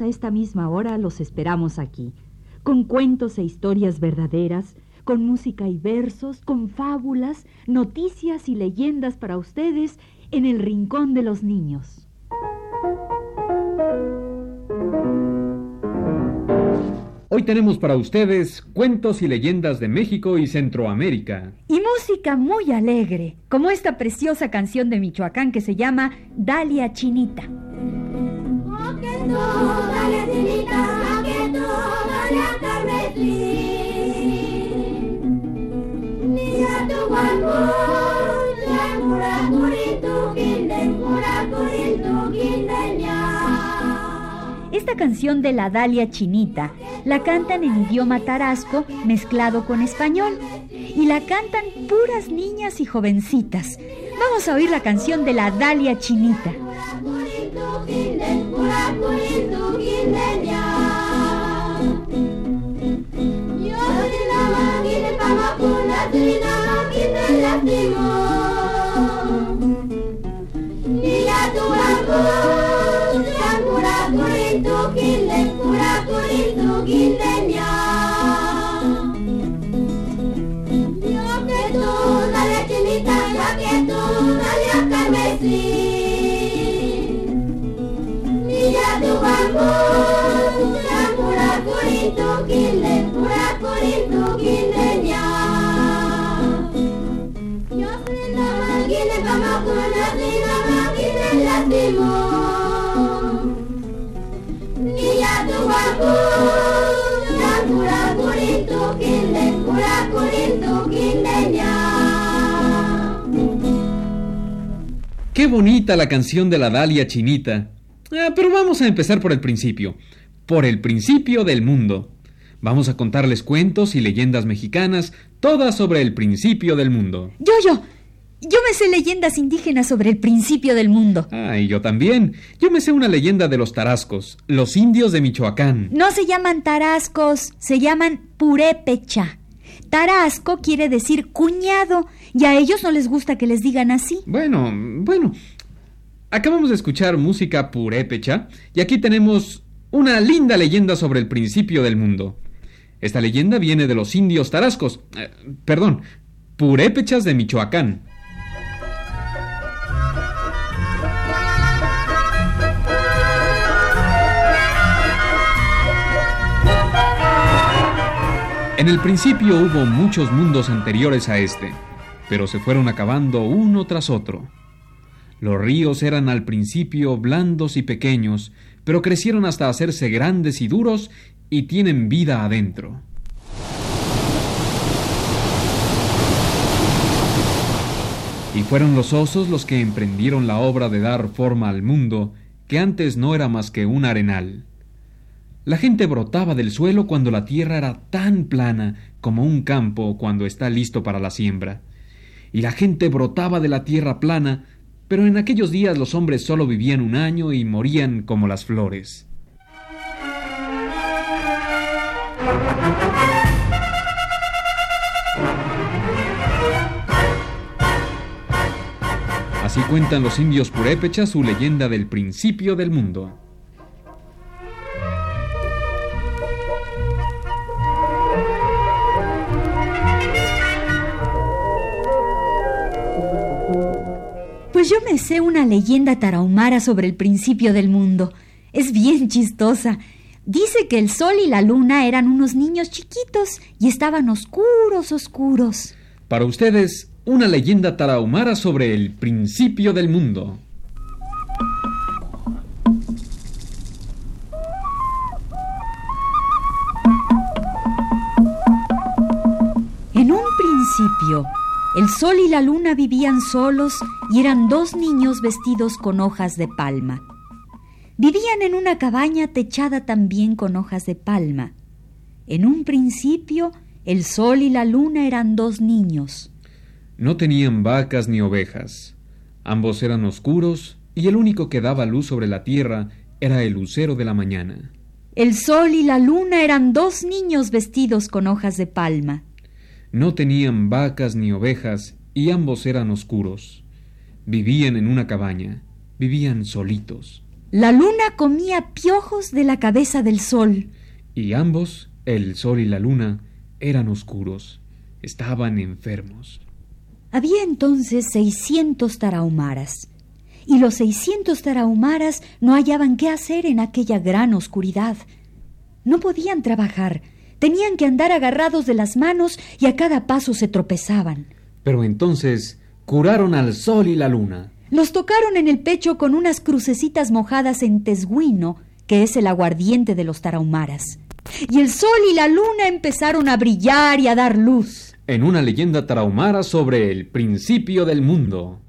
A esta misma hora los esperamos aquí, con cuentos e historias verdaderas, con música y versos, con fábulas, noticias y leyendas para ustedes en el Rincón de los Niños. Hoy tenemos para ustedes cuentos y leyendas de México y Centroamérica. Y música muy alegre, como esta preciosa canción de Michoacán que se llama Dalia Chinita. Dalia Chinita, Esta canción de la Dalia Chinita la cantan en idioma tarasco mezclado con español y la cantan puras niñas y jovencitas. Vamos a oír la canción de la Dalia Chinita. Qué bonita la canción de la Dalia Chinita. Ah, pero vamos a empezar por el principio. Por el principio del mundo. Vamos a contarles cuentos y leyendas mexicanas, todas sobre el principio del mundo. Yo, yo, yo me sé leyendas indígenas sobre el principio del mundo. Ah, y yo también. Yo me sé una leyenda de los tarascos, los indios de Michoacán. No se llaman tarascos, se llaman purépecha. Tarasco quiere decir cuñado y a ellos no les gusta que les digan así. Bueno, bueno. Acabamos de escuchar música purépecha y aquí tenemos una linda leyenda sobre el principio del mundo. Esta leyenda viene de los indios tarascos, eh, perdón, purépechas de Michoacán. En el principio hubo muchos mundos anteriores a este, pero se fueron acabando uno tras otro. Los ríos eran al principio blandos y pequeños, pero crecieron hasta hacerse grandes y duros y tienen vida adentro. Y fueron los osos los que emprendieron la obra de dar forma al mundo, que antes no era más que un arenal. La gente brotaba del suelo cuando la tierra era tan plana como un campo cuando está listo para la siembra. Y la gente brotaba de la tierra plana, pero en aquellos días los hombres solo vivían un año y morían como las flores. Así cuentan los indios purépechas su leyenda del principio del mundo. Pues yo me sé una leyenda tarahumara sobre el principio del mundo. Es bien chistosa. Dice que el sol y la luna eran unos niños chiquitos y estaban oscuros, oscuros. Para ustedes, una leyenda tarahumara sobre el principio del mundo. En un principio, El sol y la luna vivían solos y eran dos niños vestidos con hojas de palma. Vivían en una cabaña techada también con hojas de palma. En un principio, el sol y la luna eran dos niños. No tenían vacas ni ovejas. Ambos eran oscuros y el único que daba luz sobre la tierra era el lucero de la mañana. El sol y la luna eran dos niños vestidos con hojas de palma. No tenían vacas ni ovejas y ambos eran oscuros. Vivían en una cabaña, vivían solitos. La luna comía piojos de la cabeza del sol. Y ambos, el sol y la luna, eran oscuros. Estaban enfermos. Había entonces seiscientos tarahumaras. Y los seiscientos tarahumaras no hallaban qué hacer en aquella gran oscuridad. No podían trabajar, Tenían que andar agarrados de las manos y a cada paso se tropezaban. Pero entonces curaron al sol y la luna. Los tocaron en el pecho con unas crucecitas mojadas en tesguino, que es el aguardiente de los tarahumaras. Y el sol y la luna empezaron a brillar y a dar luz. En una leyenda tarahumara sobre el principio del mundo.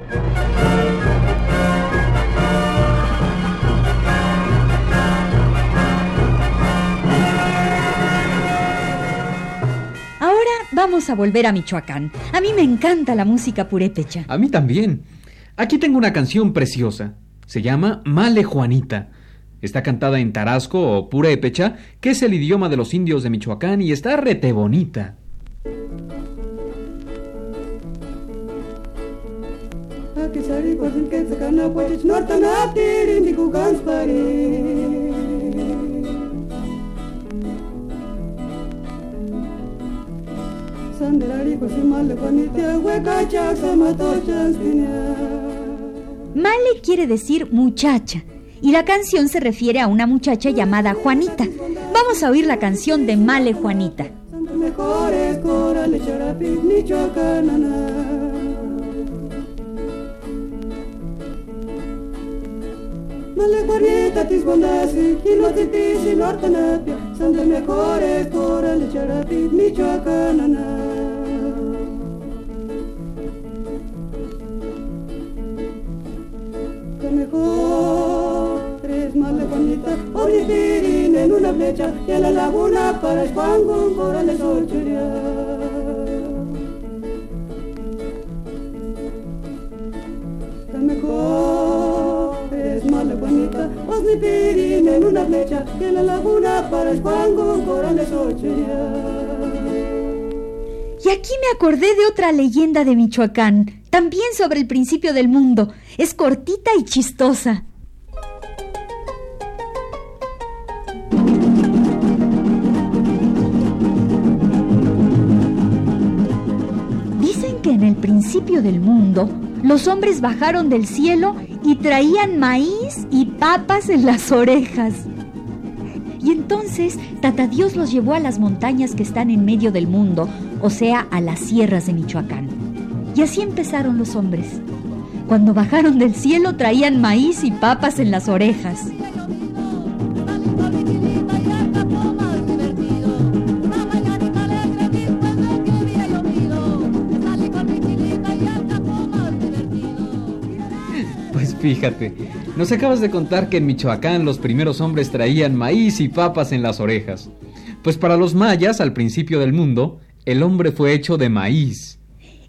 Vamos a volver a Michoacán. A mí me encanta la música purépecha. A mí también. Aquí tengo una canción preciosa. Se llama Male Juanita. Está cantada en tarasco o purépecha, que es el idioma de los indios de Michoacán y está rete bonita. Male quiere decir muchacha y la canción se refiere a una muchacha llamada Juanita. Vamos a oír la canción de Male Juanita. Male Juanita son de mejores corales charapis, michoacanana. mejor tres male Juanita, Oristirin en una flecha y en la laguna para Juan con corales La mejor es male Juanita, Oristirin en una flecha y en la laguna para corales y aquí me acordé de otra leyenda de Michoacán, también sobre el principio del mundo. Es cortita y chistosa. Dicen que en el principio del mundo los hombres bajaron del cielo y traían maíz y papas en las orejas. Y entonces Tata Dios los llevó a las montañas que están en medio del mundo, o sea, a las sierras de Michoacán. Y así empezaron los hombres. Cuando bajaron del cielo traían maíz y papas en las orejas. Fíjate, nos acabas de contar que en Michoacán los primeros hombres traían maíz y papas en las orejas. Pues para los mayas, al principio del mundo, el hombre fue hecho de maíz.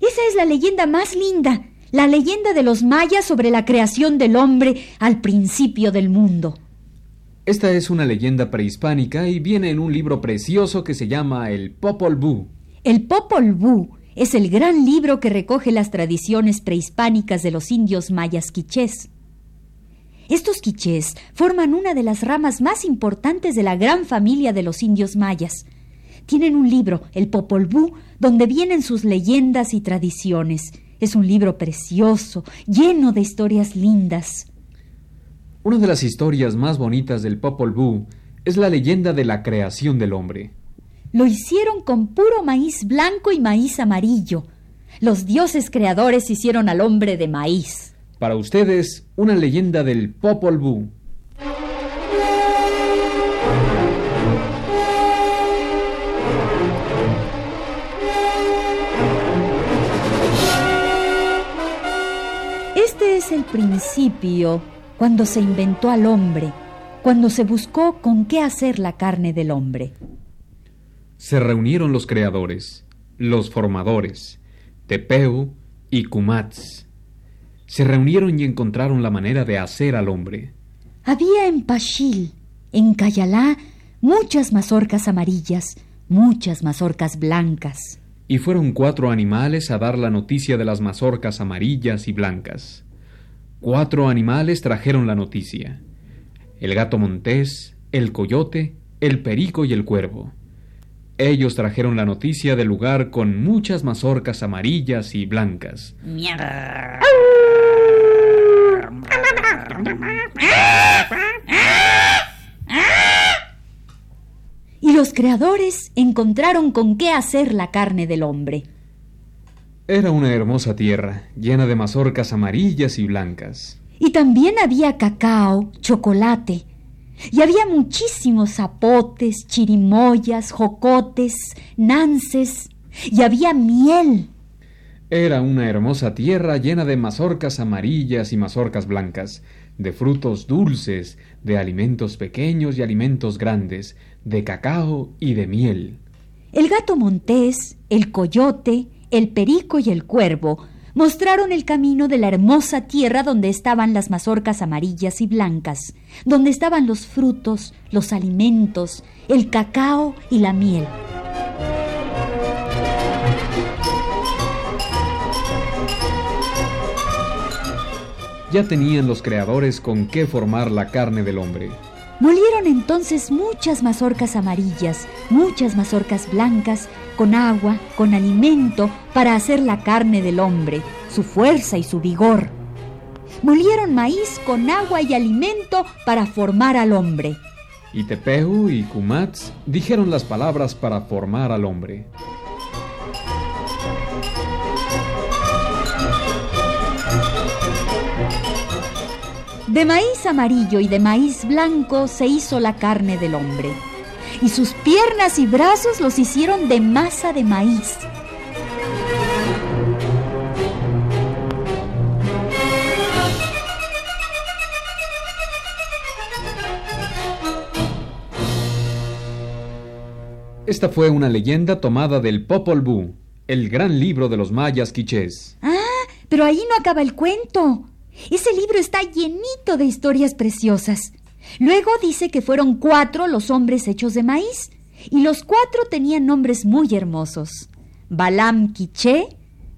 Esa es la leyenda más linda, la leyenda de los mayas sobre la creación del hombre al principio del mundo. Esta es una leyenda prehispánica y viene en un libro precioso que se llama el Popol Vuh. El Popol Vuh es el gran libro que recoge las tradiciones prehispánicas de los indios mayas quichés. Estos quichés forman una de las ramas más importantes de la gran familia de los indios mayas, tienen un libro, el Popol Vuh, donde vienen sus leyendas y tradiciones. Es un libro precioso, lleno de historias lindas. Una de las historias más bonitas del Popol Vuh es la leyenda de la creación del hombre. Lo hicieron con puro maíz blanco y maíz amarillo. Los dioses creadores hicieron al hombre de maíz. Para ustedes, una leyenda del Popol Vuh. es el principio cuando se inventó al hombre, cuando se buscó con qué hacer la carne del hombre. Se reunieron los creadores, los formadores, Tepeu y Kumats. Se reunieron y encontraron la manera de hacer al hombre. Había en Pachil, en Cayalá, muchas mazorcas amarillas, muchas mazorcas blancas. Y fueron cuatro animales a dar la noticia de las mazorcas amarillas y blancas. Cuatro animales trajeron la noticia. El gato montés, el coyote, el perico y el cuervo. Ellos trajeron la noticia del lugar con muchas mazorcas amarillas y blancas. Y los creadores encontraron con qué hacer la carne del hombre. Era una hermosa tierra, llena de mazorcas amarillas y blancas. Y también había cacao, chocolate. Y había muchísimos zapotes, chirimoyas, jocotes, nances. Y había miel. Era una hermosa tierra llena de mazorcas amarillas y mazorcas blancas, de frutos dulces, de alimentos pequeños y alimentos grandes, de cacao y de miel. El gato montés, el coyote, el perico y el cuervo mostraron el camino de la hermosa tierra donde estaban las mazorcas amarillas y blancas, donde estaban los frutos, los alimentos, el cacao y la miel. Ya tenían los creadores con qué formar la carne del hombre. Molieron entonces muchas mazorcas amarillas, muchas mazorcas blancas, con agua, con alimento, para hacer la carne del hombre, su fuerza y su vigor. Molieron maíz con agua y alimento para formar al hombre. Y Tepehu y Kumats dijeron las palabras para formar al hombre. De maíz amarillo y de maíz blanco se hizo la carne del hombre, y sus piernas y brazos los hicieron de masa de maíz. Esta fue una leyenda tomada del Popol Vuh, el gran libro de los mayas quichés. Ah, pero ahí no acaba el cuento. Ese libro está llenito de historias preciosas. Luego dice que fueron cuatro los hombres hechos de maíz, y los cuatro tenían nombres muy hermosos. Balam Quiché,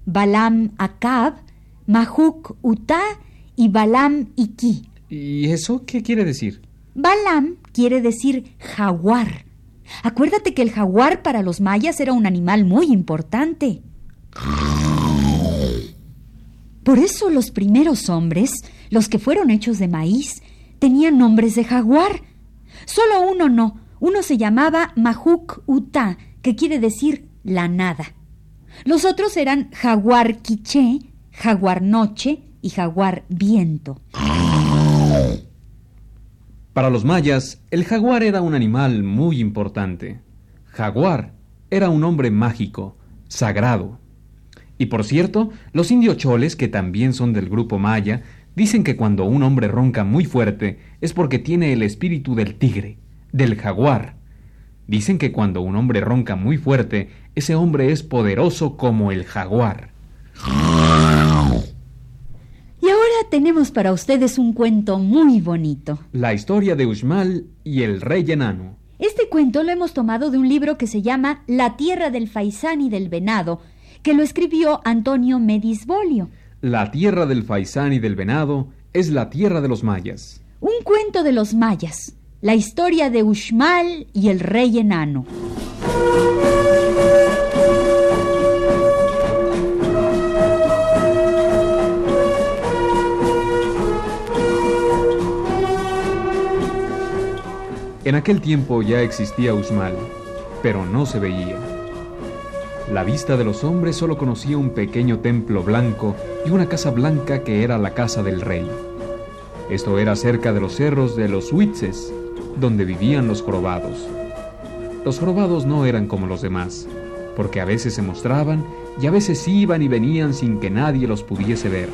Balam Acab, Majuk Utá y Balam Iki. ¿Y eso qué quiere decir? Balam quiere decir jaguar. Acuérdate que el jaguar para los mayas era un animal muy importante. Por eso los primeros hombres, los que fueron hechos de maíz, tenían nombres de jaguar. Solo uno no. Uno se llamaba Majuk Uta, que quiere decir la nada. Los otros eran jaguar quiché, jaguar noche y jaguar viento. Para los mayas, el jaguar era un animal muy importante. Jaguar era un hombre mágico, sagrado. Y por cierto, los indios choles, que también son del grupo maya, dicen que cuando un hombre ronca muy fuerte es porque tiene el espíritu del tigre, del jaguar. Dicen que cuando un hombre ronca muy fuerte, ese hombre es poderoso como el jaguar. Y ahora tenemos para ustedes un cuento muy bonito. La historia de Uxmal y el rey enano. Este cuento lo hemos tomado de un libro que se llama La tierra del faisán y del venado, que lo escribió Antonio Medisbolio. La tierra del faisán y del venado es la tierra de los mayas. Un cuento de los mayas, la historia de Uxmal y el rey enano. En aquel tiempo ya existía Uxmal, pero no se veía. La vista de los hombres solo conocía un pequeño templo blanco y una casa blanca que era la casa del rey. Esto era cerca de los cerros de los Huitzes, donde vivían los jorobados. Los jorobados no eran como los demás, porque a veces se mostraban y a veces iban y venían sin que nadie los pudiese ver.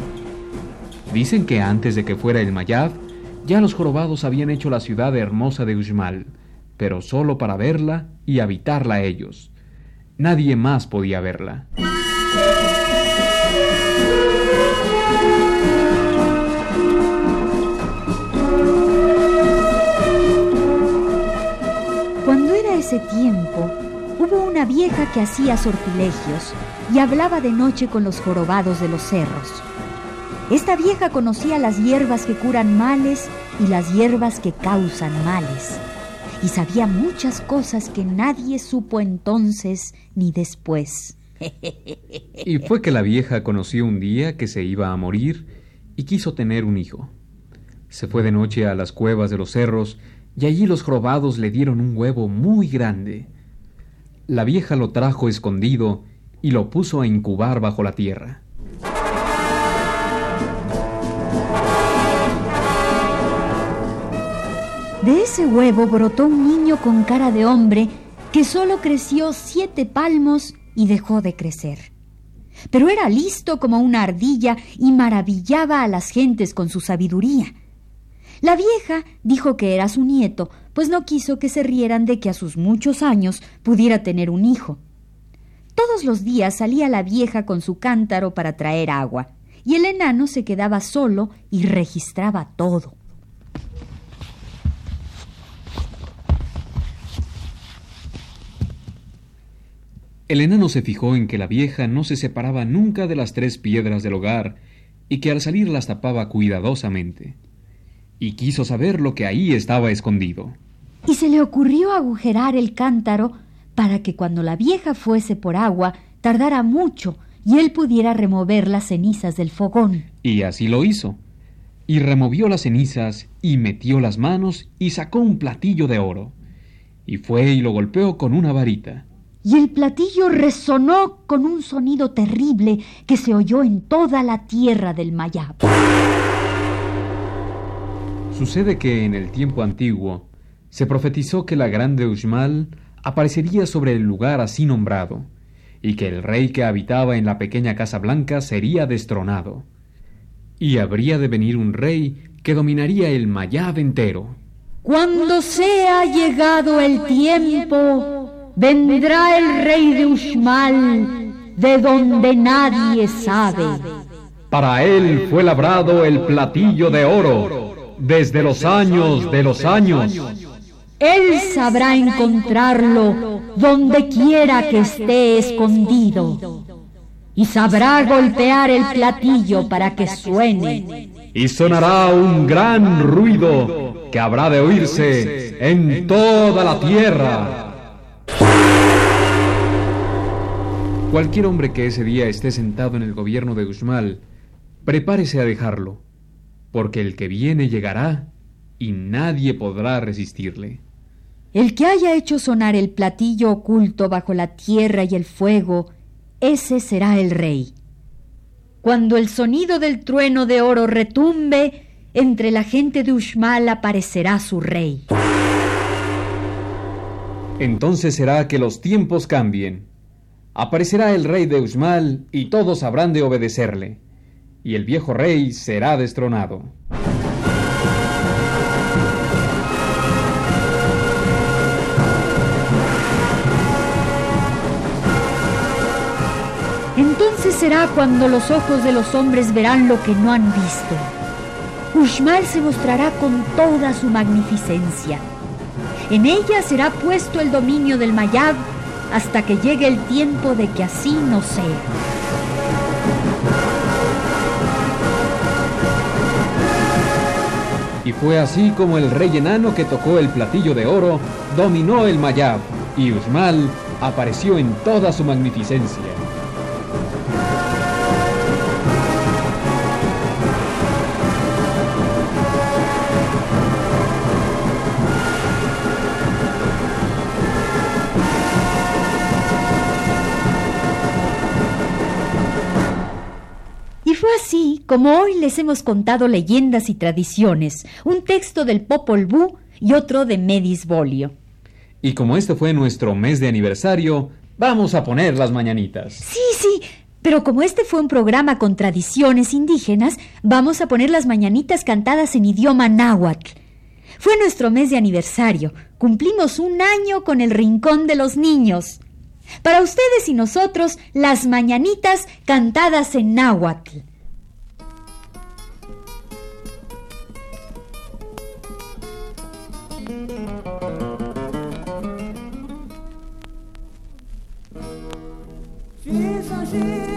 Dicen que antes de que fuera el Mayab, ya los jorobados habían hecho la ciudad hermosa de Uxmal, pero solo para verla y habitarla ellos. Nadie más podía verla. Cuando era ese tiempo, hubo una vieja que hacía sortilegios y hablaba de noche con los jorobados de los cerros. Esta vieja conocía las hierbas que curan males y las hierbas que causan males. Y sabía muchas cosas que nadie supo entonces ni después. Y fue que la vieja conoció un día que se iba a morir y quiso tener un hijo. Se fue de noche a las cuevas de los cerros y allí los jorobados le dieron un huevo muy grande. La vieja lo trajo escondido y lo puso a incubar bajo la tierra. De ese huevo brotó un niño con cara de hombre que solo creció siete palmos y dejó de crecer. Pero era listo como una ardilla y maravillaba a las gentes con su sabiduría. La vieja dijo que era su nieto, pues no quiso que se rieran de que a sus muchos años pudiera tener un hijo. Todos los días salía la vieja con su cántaro para traer agua, y el enano se quedaba solo y registraba todo. El enano se fijó en que la vieja no se separaba nunca de las tres piedras del hogar y que al salir las tapaba cuidadosamente. Y quiso saber lo que ahí estaba escondido. Y se le ocurrió agujerar el cántaro para que cuando la vieja fuese por agua tardara mucho y él pudiera remover las cenizas del fogón. Y así lo hizo. Y removió las cenizas y metió las manos y sacó un platillo de oro. Y fue y lo golpeó con una varita y el platillo resonó con un sonido terrible que se oyó en toda la tierra del Mayab. Sucede que en el tiempo antiguo se profetizó que la grande Uxmal aparecería sobre el lugar así nombrado, y que el rey que habitaba en la pequeña Casa Blanca sería destronado, y habría de venir un rey que dominaría el Mayab entero. Cuando sea llegado el tiempo, vendrá el rey de Uxmal, de donde nadie sabe. Para él fue labrado el platillo de oro, desde los años de los años. Él sabrá encontrarlo donde quiera que esté escondido. Y sabrá golpear el platillo para que suene. Y sonará un gran ruido que habrá de oírse en toda la tierra. Cualquier hombre que ese día esté sentado en el gobierno de Uxmal, prepárese a dejarlo, porque el que viene llegará y nadie podrá resistirle. El que haya hecho sonar el platillo oculto bajo la tierra y el fuego, ese será el rey. Cuando el sonido del trueno de oro retumbe, entre la gente de Uxmal aparecerá su rey. Entonces será que los tiempos cambien aparecerá el rey de Uxmal y todos habrán de obedecerle, y el viejo rey será destronado. Entonces será cuando los ojos de los hombres verán lo que no han visto. Uxmal se mostrará con toda su magnificencia. En ella será puesto el dominio del Mayab hasta que llegue el tiempo de que así no sea. Y fue así como el rey enano que tocó el platillo de oro dominó el Mayab y Usmal apareció en toda su magnificencia. Como hoy les hemos contado leyendas y tradiciones, un texto del Popol Vuh y otro de Medis Bolio. Y como este fue nuestro mes de aniversario, vamos a poner las mañanitas. Sí, sí, Pero como este fue un programa con tradiciones indígenas, vamos a poner las mañanitas cantadas en idioma náhuatl. Fue nuestro mes de aniversario. Cumplimos un año con el Rincón de los Niños. Para ustedes y nosotros, las mañanitas cantadas en náhuatl. 心。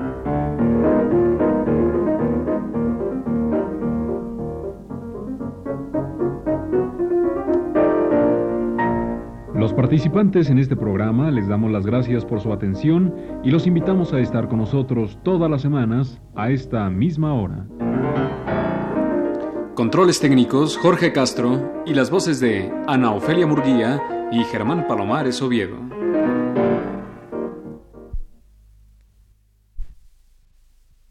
Participantes en este programa les damos las gracias por su atención y los invitamos a estar con nosotros todas las semanas a esta misma hora. Controles técnicos Jorge Castro y las voces de Ana Ofelia Murguía y Germán Palomares Oviedo.